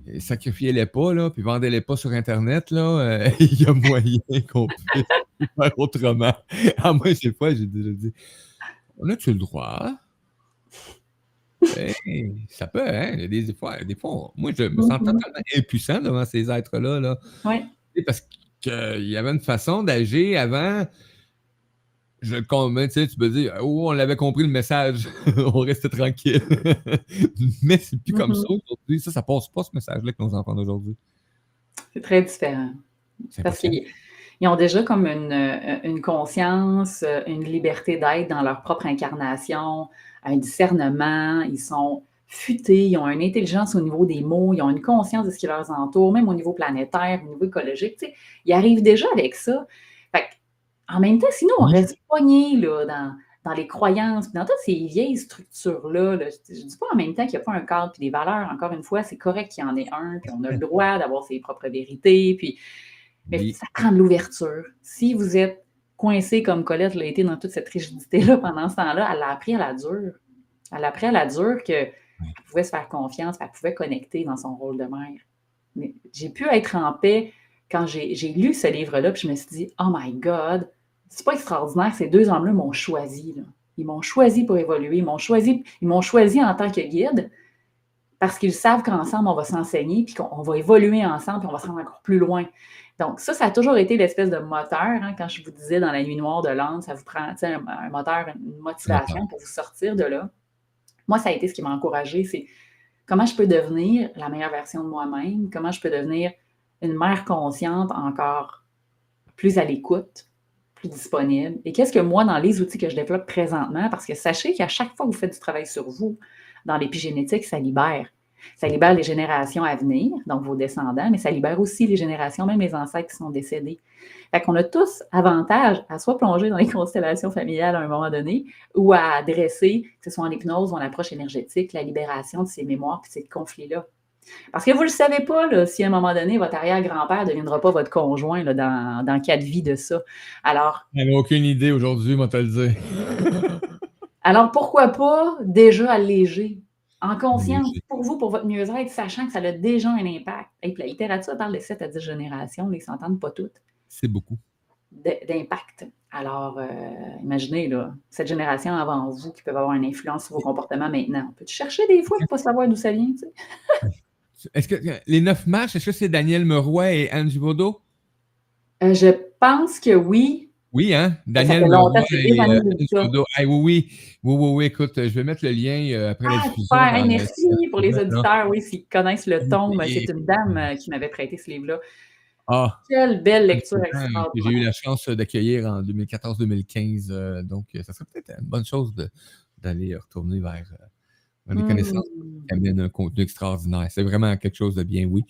euh, sacrifiez-les pas, là, puis vendez-les pas sur Internet, là, euh, il y a moyen qu'on puisse faire autrement. À moi, des fois, j'ai déjà dit, on a-tu le droit? Ben, ça peut, hein? Des, des fois, des fois, moi, je me sens Mhm. totalement impuissant devant ces êtres-là. Là. Ouais. Sais, Parce qu'il y avait une façon d'agir avant. Je convainc, tu sais, tu peux dire, oh, on l'avait compris le message, on restait tranquille. Mais c'est plus comme Mhm. ça aujourd'hui. Ça, ça passe pas ce message-là avec nos enfants d'aujourd'hui. C'est très différent. Parce qu'ils ils ont déjà comme une, euh, une conscience, euh, une liberté d'être dans leur propre incarnation, un discernement, ils sont futés, ils ont une intelligence au niveau des mots, ils ont une conscience de ce qui leur entoure, même au niveau planétaire, au niveau écologique. tu sais. Ils arrivent déjà avec ça. En même temps, sinon, on reste poigné là, dans, dans les croyances, puis dans toutes ces vieilles structures-là. là. Je ne dis pas en même temps qu'il n'y a pas un cadre puis des valeurs. Encore une fois, c'est correct qu'il y en ait un, puis on a le droit d'avoir ses propres vérités, puis mais Oui. ça prend de l'ouverture. Si vous êtes coincé comme Colette l'a été dans toute cette rigidité-là pendant ce temps-là, elle l'a appris à la dure. Elle a appris à la dure qu'elle pouvait se faire confiance, qu'elle pouvait connecter dans son rôle de mère. Mais j'ai pu être en paix quand j'ai lu ce livre-là, puis je me suis dit, oh my God, c'est pas extraordinaire, ces deux hommes-là m'ont choisi. là. Ils m'ont choisi pour évoluer, ils m'ont choisi, ils m'ont choisi en tant que guide parce qu'ils savent qu'ensemble, on va s'enseigner, puis qu'on on va évoluer ensemble, puis on va se rendre encore plus loin. Donc, ça, ça a toujours été l'espèce de moteur. hein, quand je vous disais dans la nuit noire de l'âne, ça vous prend un, un moteur, une motivation pour vous sortir de là. Moi, ça a été ce qui m'a encouragée, c'est comment je peux devenir la meilleure version de moi-même, comment je peux devenir une mère consciente encore plus à l'écoute, disponible. Et qu'est-ce que moi, dans les outils que je développe présentement, parce que sachez qu'à chaque fois que vous faites du travail sur vous, dans l'épigénétique, ça libère. Ça libère les générations à venir, donc vos descendants, mais ça libère aussi les générations, même les ancêtres qui sont décédés. Fait qu'on a tous avantage à soit plonger dans les constellations familiales à un moment donné, ou à adresser, que ce soit en hypnose ou en approche énergétique, la libération de ces mémoires et ces conflits-là. Parce que vous ne le savez pas, là, si à un moment donné, votre arrière-grand-père ne deviendra pas votre conjoint là, dans, dans quatre vies de ça. Alors, Elle n'a aucune idée aujourd'hui, moi, te le dire. alors pourquoi pas déjà alléger en conscience pour vous, pour votre mieux-être, sachant que ça a déjà un impact. Et puis la littérature parle de 7 à 10 générations, ils ne s'entendent pas toutes. C'est beaucoup. d'impact. Alors, euh, imaginez, là, cette génération avant vous qui peuvent avoir une influence sur vos comportements maintenant. On peut chercher des fois pour ne pas savoir d'où ça vient, tu sais? Est-ce que les neuf marches, est-ce que c'est Daniel Meroy et Angie Baudot? Euh, je pense que oui. Oui, hein? Daniel Meroy et euh, Angie. Baudot. Ah, oui, oui. Oui, oui, oui. Écoute, je vais mettre le lien euh, après la Ah, diffusion. super! Hey, le- merci pour les auditeurs, oui, s'ils connaissent le tome. Et- C'est une dame qui m'avait prêté ce livre-là. Ah, Quelle belle lecture que j'ai eu extraordinaire. la chance d'accueillir en 2014-2015. euh, donc, ça serait peut-être une bonne chose d'aller retourner vers, vers les Hmm. connaissances qui amènent un contenu extraordinaire. C'est vraiment quelque chose de bien, oui.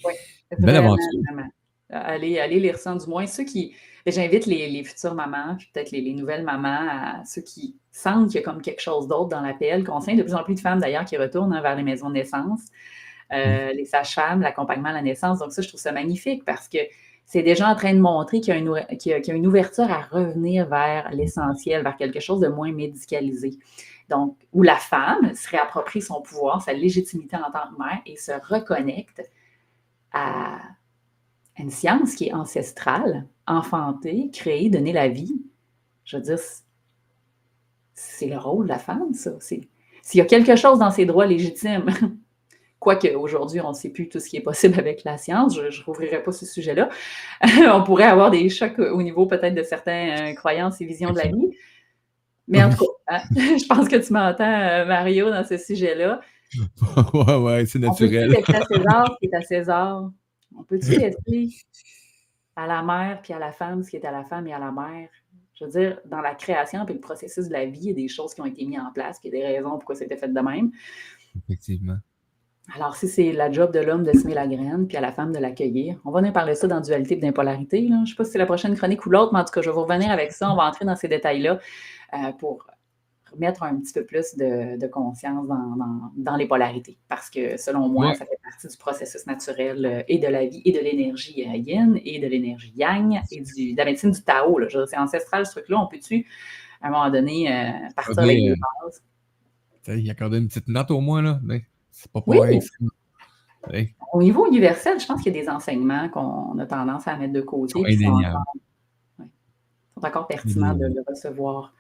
C'est Belle vraiment, aventure. vraiment. Allez, allez lire ça, du moins ceux qui. ben, J'invite les, les futures mamans, puis peut-être les, les nouvelles mamans, à ceux qui sentent qu'il y a comme quelque chose d'autre dans l'appel, qu'on sait de plus en plus de femmes d'ailleurs qui retournent hein, vers les maisons de naissance, euh, les sages-femmes, l'accompagnement à la naissance. Donc, ça, je trouve ça magnifique parce que c'est déjà en train de montrer qu'il y, y a- une ouverture à revenir vers l'essentiel, vers quelque chose de moins médicalisé. Donc, où la femme se réapproprie son pouvoir, sa légitimité en tant que mère et se reconnecte à une science qui est ancestrale, enfantée, créée, donner la vie. Je veux dire, c'est le rôle de la femme, ça. S'il y a quelque chose dans ses droits légitimes, quoique aujourd'hui, on ne sait plus tout ce qui est possible avec la science, je ne rouvrirai pas ce sujet-là, on pourrait avoir des chocs au niveau peut-être de certaines euh, croyances et visions de la vie. Mais en tout cas, hein, je pense que tu m'entends, euh, Mario, dans ce sujet-là. ouais, ouais, c'est On peut-tu naturel. laisser à César ce qui est à César? On peut-tu laisser à la mère puis à la femme ce qui est à la femme et à la mère? Je veux dire, dans la création puis le processus de la vie, il y a des choses qui ont été mises en place, puis il y a des raisons pourquoi c'était fait de même. Effectivement. Alors, si c'est la job de l'homme de semer la graine, puis à la femme de l'accueillir, on va venir parler de ça dans dualité et d'impolarité. Je ne sais pas si c'est la prochaine chronique ou l'autre, mais en tout cas, je vais vous revenir avec ça. On va entrer dans ces détails-là euh, pour remettre un petit peu plus de, de conscience dans, dans- dans les polarités. Parce que, selon moi, Ouais. ça fait partie du processus naturel euh, et de la vie et de l'énergie euh, yin et de l'énergie yang et du, de la médecine du Tao. C'est ancestral, ce truc-là. On peut-tu, à un moment donné, euh, partir avec des bases? Tu sais, Il accordait une petite note au moins, là. Mais c'est pas Oui. Au niveau universel, je pense qu'il y a des enseignements qu'on a tendance à mettre de côté. Qui sont encore, ouais, sont encore pertinents de, de recevoir.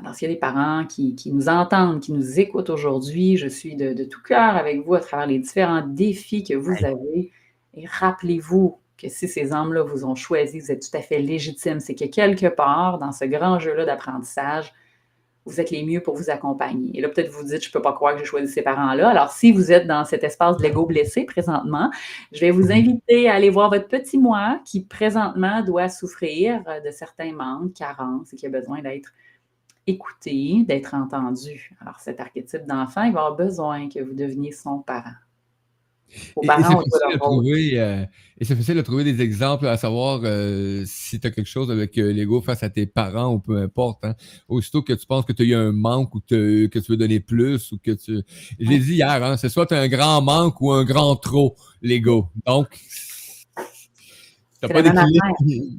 Alors, s'il y a des parents qui, qui nous entendent, qui nous écoutent aujourd'hui, je suis de, de tout cœur avec vous à travers les différents défis que vous avez. Et rappelez-vous que si ces hommes-là vous ont choisi, vous êtes tout à fait légitime. C'est que quelque part, dans ce grand jeu-là d'apprentissage, vous êtes les mieux pour vous accompagner. Et là, peut-être vous dites, je ne peux pas croire que j'ai choisi ces parents-là. Alors, si vous êtes dans cet espace de l'ego blessé présentement, je vais vous inviter à aller voir votre petit moi qui présentement doit souffrir de certains manques, carences et qui a besoin d'être écouté, d'être entendu. Alors, cet archétype d'enfant, il va avoir besoin que vous deveniez son parent. Et c'est facile, euh, et c'est facile de trouver des exemples à savoir euh, si tu as quelque chose avec euh, l'ego face à tes parents ou peu importe. Hein. Aussitôt que tu penses que tu as eu un manque ou que, tu veux donner plus ou que tu. Je l'ai dit hier, hein, c'est soit tu as un grand manque ou un grand trop, l'ego. Donc, t'as pas d'équilibre.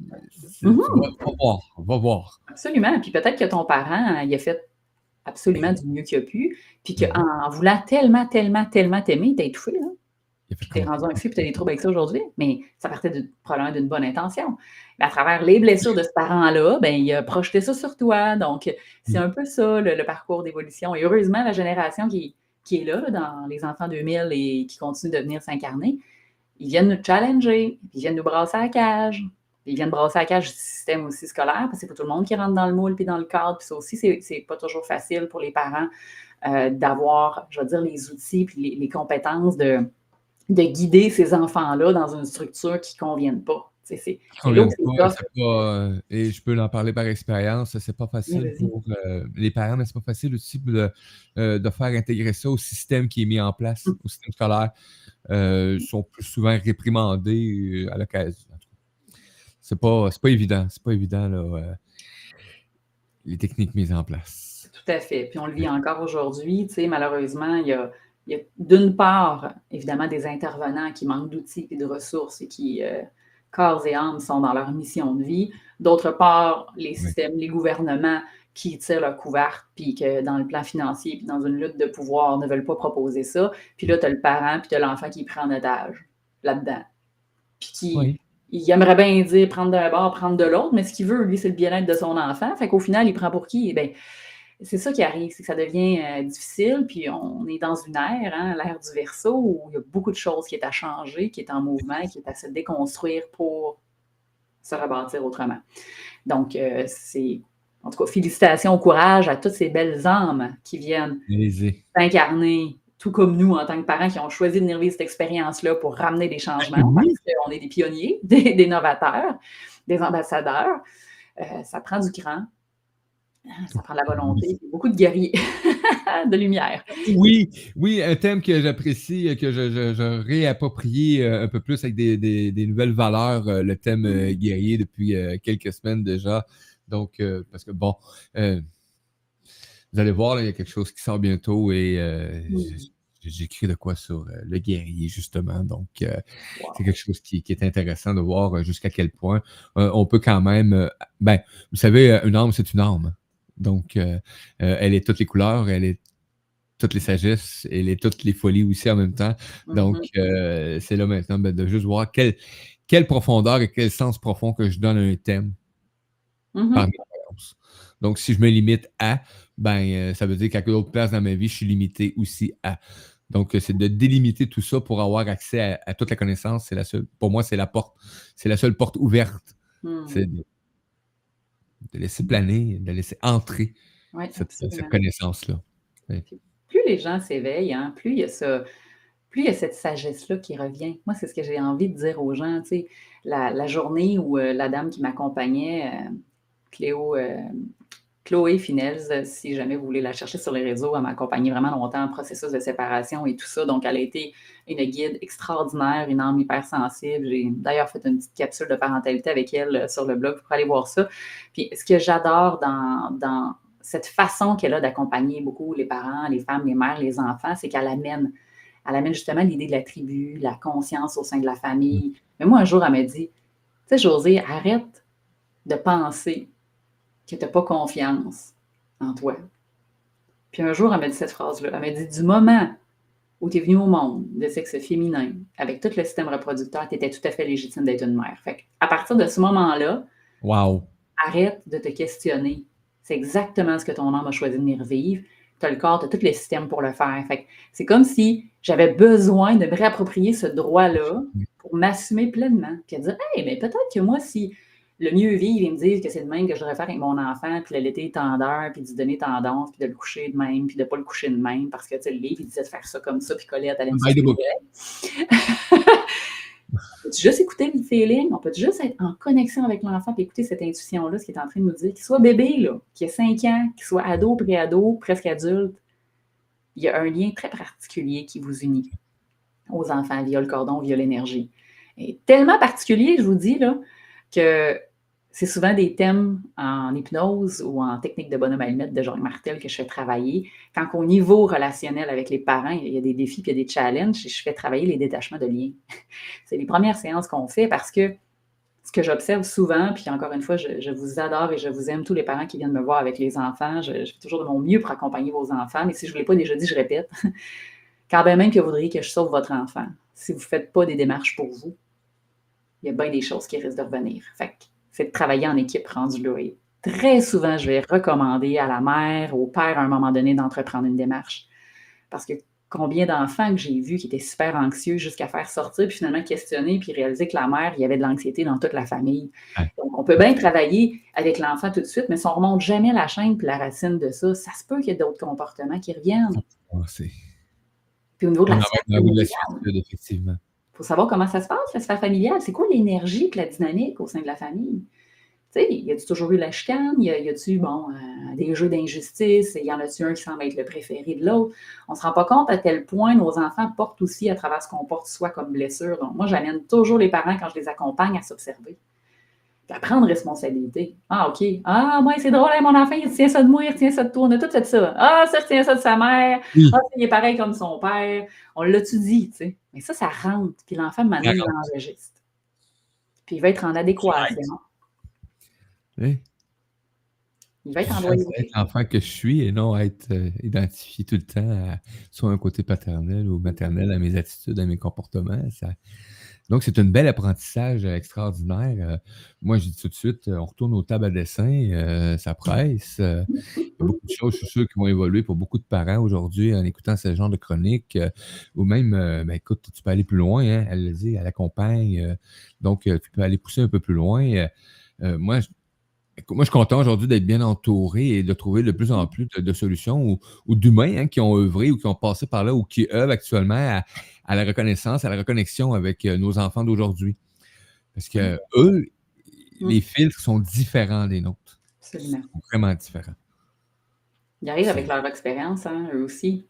Mhm. On va, voir. Va voir. Absolument. Puis peut-être que ton parent, il a fait absolument du mieux qu'il a pu, puis qu'en voulant tellement, tellement, tellement t'aimer, il t'a étouffé. Là. Puis t'es rendu anxieux, puis t'as des troubles avec ça aujourd'hui. Mais ça partait de- probablement d'une bonne intention. Mais à travers les blessures de ce parent-là, ben, il a projeté ça sur toi. Donc, c'est Mm. un peu ça, le, le parcours d'évolution. Et heureusement, la génération qui, qui est là, là, dans les enfants 2000 et qui continue de venir s'incarner, ils viennent nous challenger, puis ils viennent nous brasser à la cage. Ils viennent brasser à la cage du système aussi scolaire, parce que c'est pas tout le monde qui rentre dans le moule puis dans le cadre. Puis ça aussi, c'est c'est pas toujours facile pour les parents euh, d'avoir, je veux dire, les outils puis les, les compétences de, de guider ces enfants-là dans une structure qui ne convienne pas. C'est pas, pas, euh, et je peux en parler par expérience, c'est pas facile pour euh, les parents, mais c'est pas facile aussi de, euh, de faire intégrer ça au système qui est mis en place, Mm. au système scolaire. Euh, ils sont plus souvent réprimandés à l'occasion. C'est pas, c'est pas évident, c'est pas évident là, les techniques mises en place. Tout à fait. Puis on le vit encore aujourd'hui. Tu sais, malheureusement, il y a, il y a d'une part, évidemment, des intervenants qui manquent d'outils et de ressources et qui, euh, corps et âme, sont dans leur mission de vie. D'autre part, les systèmes, les gouvernements qui tirent leur couverte, puis que dans le plan financier, puis dans une lutte de pouvoir, ne veulent pas proposer ça. Puis là, tu as le parent, puis tu as l'enfant qui prend en otage là-dedans. Puis qui, Oui. il aimerait bien dire prendre d'un bord, prendre de l'autre, mais ce qu'il veut, lui, c'est le bien-être de son enfant. Fait qu'au final, il prend pour qui? Eh bien, c'est ça qui arrive, c'est que ça devient euh, difficile, puis on est dans une ère, hein, l'ère du verso, où il y a beaucoup de choses qui est à changer, qui est en mouvement, qui est à se déconstruire pour se rebâtir autrement. Donc, euh, c'est, en tout cas, félicitations, courage à toutes ces belles âmes qui viennent s'incarner, tout comme nous, en tant que parents qui ont choisi de vivre cette expérience-là pour ramener des changements, parce qu'on est des pionniers, des, des novateurs, des ambassadeurs. Euh, ça prend du cran, ça prend de la volonté, beaucoup de guerriers, de lumière. Oui, oui, un thème que j'apprécie, que je, je, je réapproprie euh, un peu plus avec des, des, des nouvelles valeurs, euh, le thème euh, guerrier depuis euh, quelques semaines déjà. Donc, euh, parce que bon, euh, vous allez voir, là, il y a quelque chose qui sort bientôt et euh, Mm. j'écris de quoi sur euh, le guerrier, justement. Donc, euh, Wow. c'est quelque chose qui, qui est intéressant de voir euh, jusqu'à quel point euh, on peut quand même. euh, ben, vous savez, euh, une arme, c'est une arme. Donc, euh, euh, elle est toutes les couleurs, elle est toutes les sagesses, elle est toutes les folies aussi en même temps. Donc, Mhm. euh, c'est là maintenant ben, de juste voir quelle, quelle profondeur et quel sens profond que je donne à un thème Mhm. par mes croyances. Donc, si je me limite à, ben, ça veut dire qu'à d'autres places dans ma vie, je suis limité aussi à. Donc, c'est de délimiter tout ça pour avoir accès à, à toute la connaissance. C'est la seule, pour moi, c'est la porte, c'est la seule porte ouverte. Mhm. De, laisser planer, de laisser entrer cette, connaissance-là. Plus les gens s'éveillent, hein, plus il y a ça, plus il y a cette sagesse-là qui revient. Moi, c'est ce que j'ai envie de dire aux gens. La journée où euh, la dame qui m'accompagnait, euh, Cléo, euh, Chloé Finels, euh, si jamais vous voulez la chercher sur les réseaux, elle m'a accompagnée vraiment longtemps en processus de séparation et tout ça. Donc, elle a été une guide extraordinaire, une âme hypersensible. J'ai d'ailleurs fait une petite capsule de parentalité avec elle euh, sur le blog pour aller voir ça. Puis, ce que j'adore dans, dans cette façon qu'elle a d'accompagner beaucoup les parents, les femmes, les mères, les enfants, c'est qu'elle amène, elle amène justement l'idée de la tribu, la conscience au sein de la famille. Mais moi, un jour, elle m'a dit, tu sais, José, arrête de penser que tu n'as pas confiance en toi. Puis un jour, elle m'a dit cette phrase-là. Elle m'a dit, du moment où tu es venu au monde de sexe féminin, avec tout le système reproducteur, tu étais tout à fait légitime d'être une mère. Fait à partir de ce moment-là, Wow! arrête de te questionner. C'est exactement ce que ton âme a choisi de venir vivre. Tu as le corps, tu as tous les systèmes pour le faire. Fait que c'est comme si j'avais besoin de me réapproprier ce droit-là pour m'assumer pleinement. Puis dire, hey, mais peut-être que moi, si le mieux vivre, ils me disent que c'est de même que je devrais faire avec mon enfant, puis de l'été tendeur, puis de lui donner tendance, puis de le coucher de même, puis de ne pas le coucher de même, parce que tu sais, le livre, il disait de faire ça comme ça, puis coller à ta laine. By the book. On peut juste écouter le feeling, on peut juste être en connexion avec l'enfant et écouter cette intuition-là, ce qui est en train de nous dire, qu'il soit bébé, là, qu'il ait 5 ans, qu'il soit ado, pré-ado, presque adulte, il y a un lien très particulier qui vous unit aux enfants via le cordon, via l'énergie. Et tellement particulier, je vous dis, là, que c'est souvent des thèmes en hypnose ou en technique de bonhomme allumette de Jean Martel que je fais travailler. Quand au niveau relationnel avec les parents, il y a des défis puis il y a des challenges, et je fais travailler les détachements de liens. c'est les premières séances qu'on fait parce que ce que j'observe souvent, puis encore une fois, je, vous adore et je vous aime, tous les parents qui viennent me voir avec les enfants. Je, fais toujours de mon mieux pour accompagner vos enfants, mais si je ne vous l'ai pas déjà dit, je répète. Quand même que vous voudriez que je sauve votre enfant, si vous ne faites pas des démarches pour vous, il y a bien des choses qui risquent de revenir. Fait que c'est de travailler en équipe rendu là. Et très souvent, je vais recommander à la mère, au père, à un moment donné, d'entreprendre une démarche. Parce que combien d'enfants que j'ai vus qui étaient super anxieux jusqu'à faire sortir, puis finalement questionner, puis réaliser que la mère, il y avait de l'anxiété dans toute la famille. Donc, on peut bien travailler avec l'enfant tout de suite, mais si on ne remonte jamais la chaîne puis la racine de ça, ça se peut qu'il y ait d'autres comportements qui reviennent. Puis au niveau de la, la effectivement. Faut savoir comment ça se passe, la sphère familiale. C'est quoi l'énergie et la dynamique au sein de la famille? Tu sais, y a-tu toujours eu la chicane? Y a-tu, bon, euh, des jeux d'injustice? Y en a-tu un qui semble être le préféré de l'autre? On ne se rend pas compte à tel point nos enfants portent aussi à travers ce qu'on porte soi comme blessure. Donc, moi, j'amène toujours les parents, quand je les accompagne, à s'observer. À prendre responsabilité. Ah, OK. Ah, moi, c'est drôle, hein, mon enfant, il tient ça de moi, il tient ça de toi. On a tout fait ça. Ah, ça, il tient ça de sa mère. Oui. Ah, il est pareil comme son père. On l'a-tu dit, tu sais? Mais ça, ça rentre. Puis l'enfant, maintenant, il l'enregistre. Puis il va être en adéquation. Oui. Il va être en loyauté. être l'enfant que je suis et non être euh, identifié tout le temps à soit un côté paternel ou maternel à mes attitudes, à mes comportements. Ça... Donc, c'est un bel apprentissage extraordinaire. Euh, moi, je dis tout de suite, on retourne aux tables à dessin, euh, ça presse. Euh, il y a beaucoup de choses, je suis sûr, qui vont évoluer pour beaucoup de parents aujourd'hui en écoutant ce genre de chronique. euh, ou même, euh, ben, écoute, tu peux aller plus loin, hein, elle le dit, elle accompagne. euh, donc, euh, tu peux aller pousser un peu plus loin. Euh, euh, moi, je, moi, je suis content aujourd'hui d'être bien entouré et de trouver de plus en plus de, de solutions ou, ou d'humains hein, qui ont œuvré ou qui ont passé par là ou qui œuvrent actuellement à, à la reconnaissance, à la reconnexion avec euh, nos enfants d'aujourd'hui. Parce que eux, Mm. les filtres sont différents des nôtres. Absolument. Ils sont vraiment différents. Ils arrivent avec leur expérience, hein, eux aussi.